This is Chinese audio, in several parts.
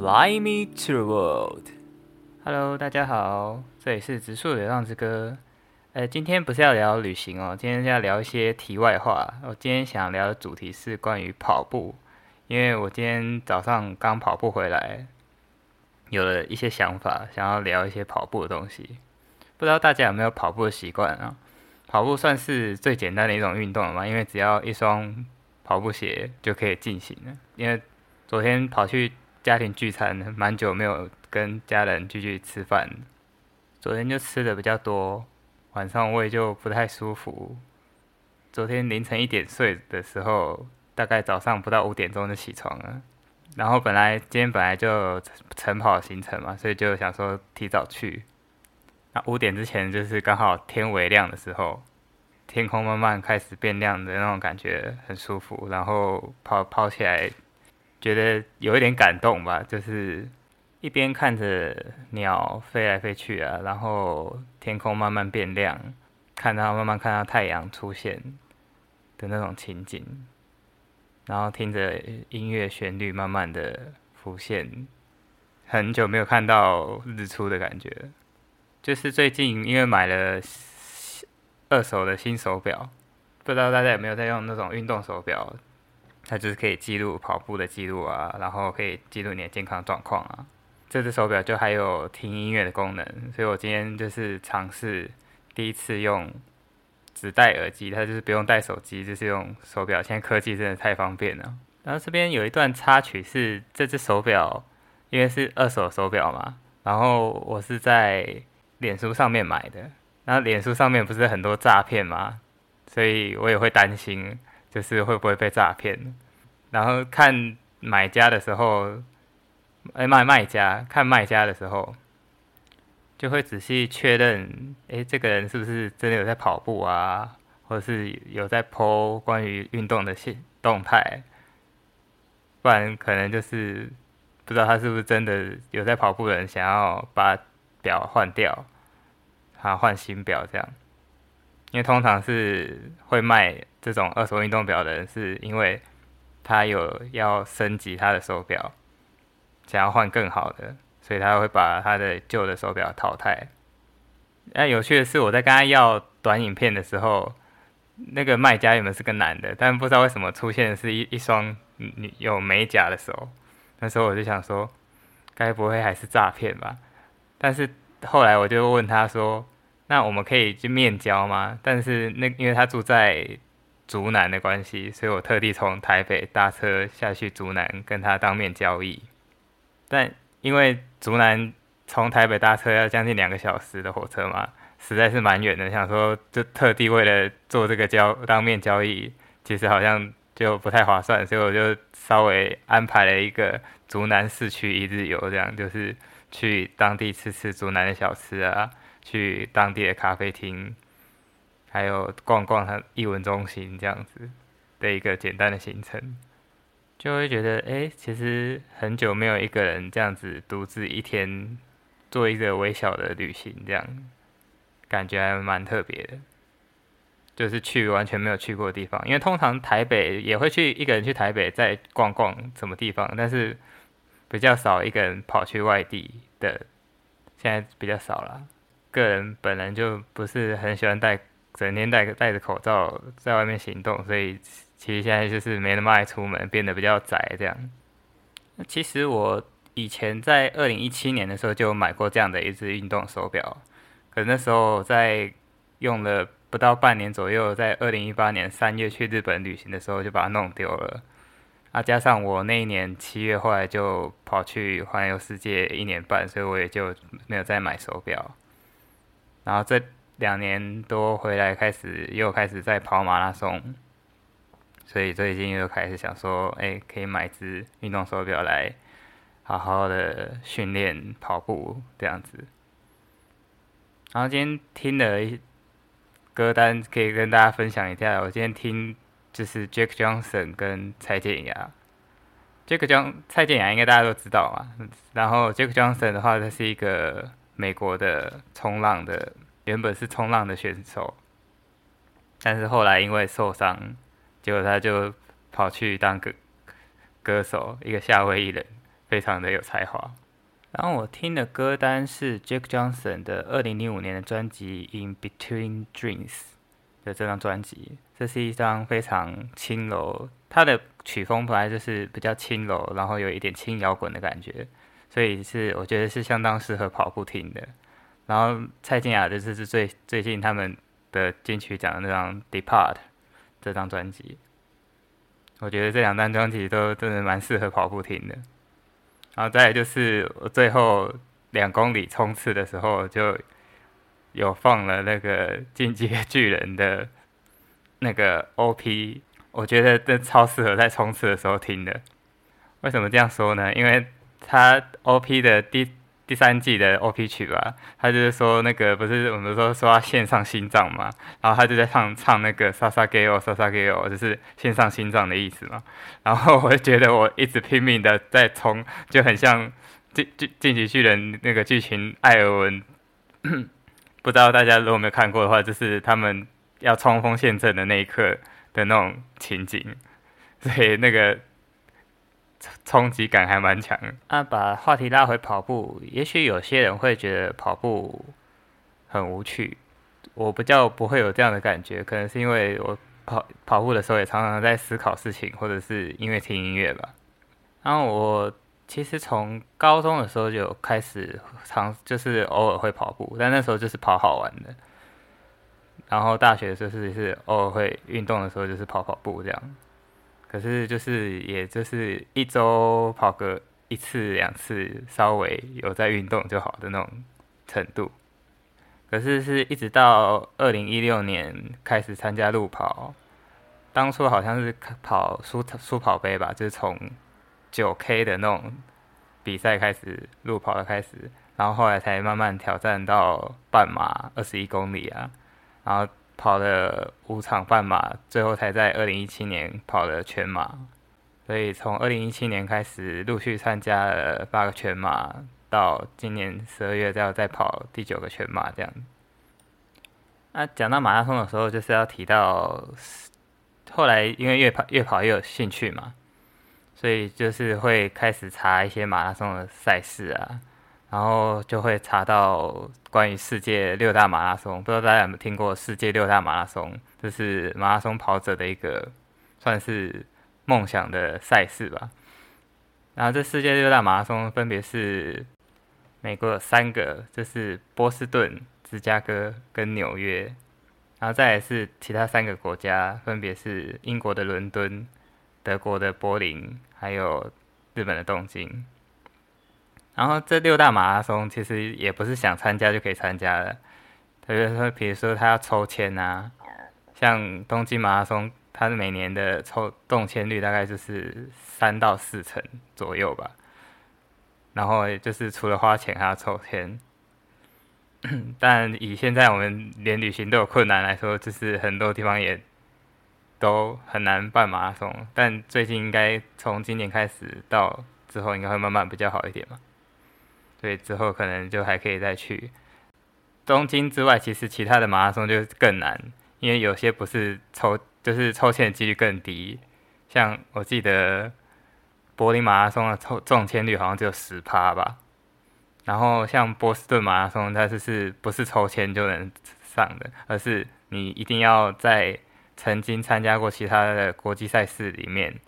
Fly me to the world. Hello，大家好，这里是植树流浪之歌。呃，今天不是要聊旅行哦，今天是要聊一些题外话。我今天想聊的主题是关于跑步，因为我今天早上刚跑步回来，有了一些想法，想要聊一些跑步的东西。不知道大家有没有跑步的习惯啊？跑步算是最简单的一种运动了嘛，因为只要一双跑步鞋就可以进行了。因为昨天跑去家庭聚餐，蛮久没有跟家人聚聚吃饭，昨天就吃的比较多，晚上胃就不太舒服。昨天凌晨一点睡的时候，大概早上不到五点钟就起床了。然后本来今天本来就晨跑行程嘛，所以就想说提早去。那五点之前就是刚好天微亮的时候，天空慢慢开始变亮的那种感觉很舒服，然后跑跑起来觉得有一点感动吧，就是一边看着鸟飞来飞去啊，然后天空慢慢变亮，看到慢慢看到太阳出现的那种情景，然后听着音乐旋律慢慢的浮现，很久没有看到日出的感觉。就是最近因为买了二手的新手表，不知道大家有没有在用那种运动手表？它就是可以记录跑步的记录啊，然后可以记录你的健康状况啊。这只手表就还有听音乐的功能，所以我今天就是尝试第一次用只戴耳机，它就是不用带手机，就是用手表。现在科技真的太方便了。然后这边有一段插曲是这只手表，因为是二手手表嘛，然后我是在。脸书上面买的，然后脸书上面不是很多诈骗吗？所以我也会担心，就是会不会被诈骗。然后看买家的时候，哎卖卖家看卖家的时候，就会仔细确认，哎这个人是不是真的有在跑步啊，或者是有在 po 关于运动的信动态，不然可能就是不知道他是不是真的有在跑步的人，想要把。表换掉，他换新表这样，因为通常是会卖这种二手运动表的人，是因为他有要升级他的手表，想要换更好的，所以他会把他的旧的手表淘汰。那有趣的是，我在跟他要短影片的时候，那个卖家原本是个男的，但不知道为什么出现的是一一双女有美甲的手，那时候我就想说，该不会还是诈骗吧？但是后来我就问他说：“那我们可以去面交吗？”但是那因为他住在竹南的关系，所以我特地从台北搭车下去竹南跟他当面交易。但因为竹南从台北搭车要将近两个小时的火车嘛，实在是蛮远的。想说就特地为了做这个交当面交易，其实好像就不太划算，所以我就稍微安排了一个竹南市区一日游，这样就是。去当地吃吃竹南的小吃啊，去当地的咖啡厅，还有逛逛他艺文中心这样子的一个简单的行程，就会觉得哎，其实很久没有一个人这样子独自一天做一个微小的旅行，这样感觉还蛮特别的。就是去完全没有去过的地方，因为通常台北也会去一个人去台北再逛逛什么地方，但是。比较少一个人跑去外地的，现在比较少了。个人本人就不是很喜欢带，整天戴戴着口罩在外面行动，所以其实现在就是没那么爱出门，变得比较宅这样。其实我以前在二零一七年的时候就买过这样的一只运动手表，可那时候在用了不到半年左右，在二零一八年三月去日本旅行的时候就把它弄丢了。啊，加上我那一年七月后来就跑去环游世界一年半，所以我也就没有再买手表。然后这两年多回来，开始又开始在跑马拉松，所以最近又开始想说，哎，可以买只运动手表来好好的训练跑步这样子。然后今天听的歌单可以跟大家分享一下，我今天听。就是 Jack Johnson 跟蔡健雅，Jack John 蔡健雅应该大家都知道嘛。然后 Jack Johnson 的话，他是一个美国的冲浪的，原本是冲浪的选手，但是后来因为受伤，结果他就跑去当歌歌手，一个夏威夷人，非常的有才华。然后我听的歌单是 Jack Johnson 的二零零五年的专辑《In Between Dreams》的这张专辑，这是一张非常轻柔，它的曲风本来就是比较轻柔，然后有一点轻摇滚的感觉，所以是我觉得是相当适合跑步听的。然后蔡健雅的这是最最近他们的金曲奖的那张《Depart》这张专辑，我觉得这两张专辑都真的蛮适合跑步听的。然后再来就是我最后两公里冲刺的时候，就有放了那个进阶巨人的那个 OP，我觉得这超适合在冲刺的时候听的。为什么这样说呢？因为它 OP 的第第三季的 OP 曲吧，他就是说那个不是我们说说要献上心脏嘛，然后他就在唱唱那个萨萨给我萨萨给我，就是献上心脏的意思嘛。然后我就觉得我一直拼命的在冲，就很像进进进击巨人那个剧情艾尔文，不知道大家如果没有看过的话，就是他们要冲锋陷阵的那一刻的那种情景，所以那个。冲击感还蛮强。那把话题拉回跑步，也许有些人会觉得跑步很无趣，我不叫不会有这样的感觉，可能是因为我跑跑步的时候也常常在思考事情，或者是因为听音乐吧。然后我其实从高中的时候就开始常就是偶尔会跑步，但那时候就是跑好玩的。然后大学就是是偶尔会运动的时候就是跑跑步这样。可是就是，也就是一周跑个一次两次，稍微有在运动就好的那种程度。可是是一直到二零一六年开始参加路跑，当初好像是跑苏苏跑杯吧，就是从九 K 的那种比赛开始路跑的开始，然后后来才慢慢挑战到半马二十一公里啊，然后。跑了五场半马，最后才在二零一七年跑了全马。所以从二零一七年开始，陆续参加了八个全马，到今年十二月要再跑第九个全马这样。那讲到马拉松的时候，就是要提到后来因为越跑越跑越有兴趣嘛，所以就是会开始查一些马拉松的赛事啊。然后就会查到关于世界六大马拉松，不知道大家有没有听过世界六大马拉松？这是马拉松跑者的一个算是梦想的赛事吧。然后这世界六大马拉松分别是美国有三个，就是波士顿、芝加哥跟纽约，然后再来是其他三个国家，分别是英国的伦敦、德国的柏林，还有日本的东京。然后这六大马拉松其实也不是想参加就可以参加的，特别说，比如说他要抽签啊，像东京马拉松，它每年的抽动签率大概就是三到四成左右吧。然后就是除了花钱还要抽签，但以现在我们连旅行都有困难来说，就是很多地方也都很难办马拉松。但最近应该从今年开始到之后，应该会慢慢比较好一点嘛。对，之后可能就还可以再去东京之外，其实其他的马拉松就更难，因为有些不是抽，就是抽签的几率更低。像我记得柏林马拉松的抽中签率好像只有十趴吧，然后像波士顿马拉松，它就是不是抽签就能上的，而是你一定要在曾经参加过其他的国际赛事里面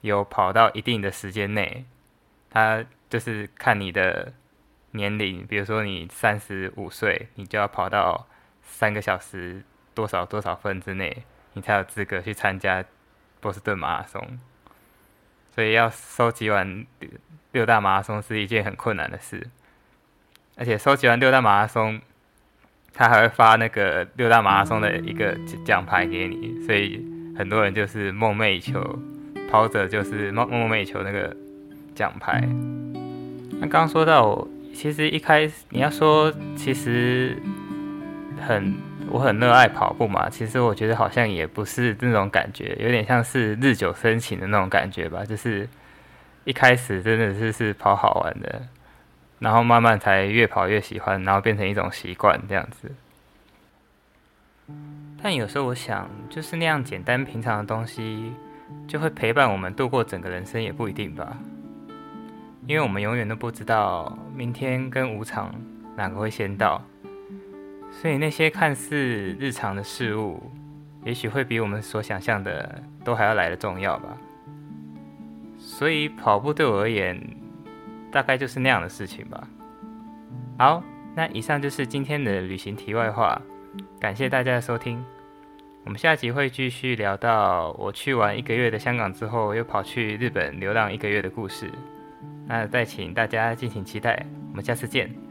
有跑到一定的时间内，它。就是看你的年龄，比如说你三十五岁，你就要跑到三个小时多少多少分之内，你才有资格去参加波士顿马拉松。所以要收集完六大马拉松是一件很困难的事，而且收集完六大马拉松，他还会发那个六大马拉松的一个奖牌给你，所以很多人就是梦寐以求，跑者就是梦梦寐以求那个奖牌。那刚说到，其实一开始你要说，其实很我很热爱跑步嘛。其实我觉得好像也不是那种感觉，有点像是日久生情的那种感觉吧。就是一开始真的是是跑好玩的，然后慢慢才越跑越喜欢，然后变成一种习惯这样子。但有时候我想，就是那样简单平常的东西，就会陪伴我们度过整个人生，也不一定吧。因为我们永远都不知道明天跟无常哪个会先到，所以那些看似日常的事物，也许会比我们所想象的都还要来的重要吧。所以跑步对我而言，大概就是那样的事情吧。好，那以上就是今天的旅行题外话，感谢大家的收听。我们下集会继续聊到我去完一个月的香港之后，又跑去日本流浪一个月的故事。那再请大家敬请期待，我们下次见。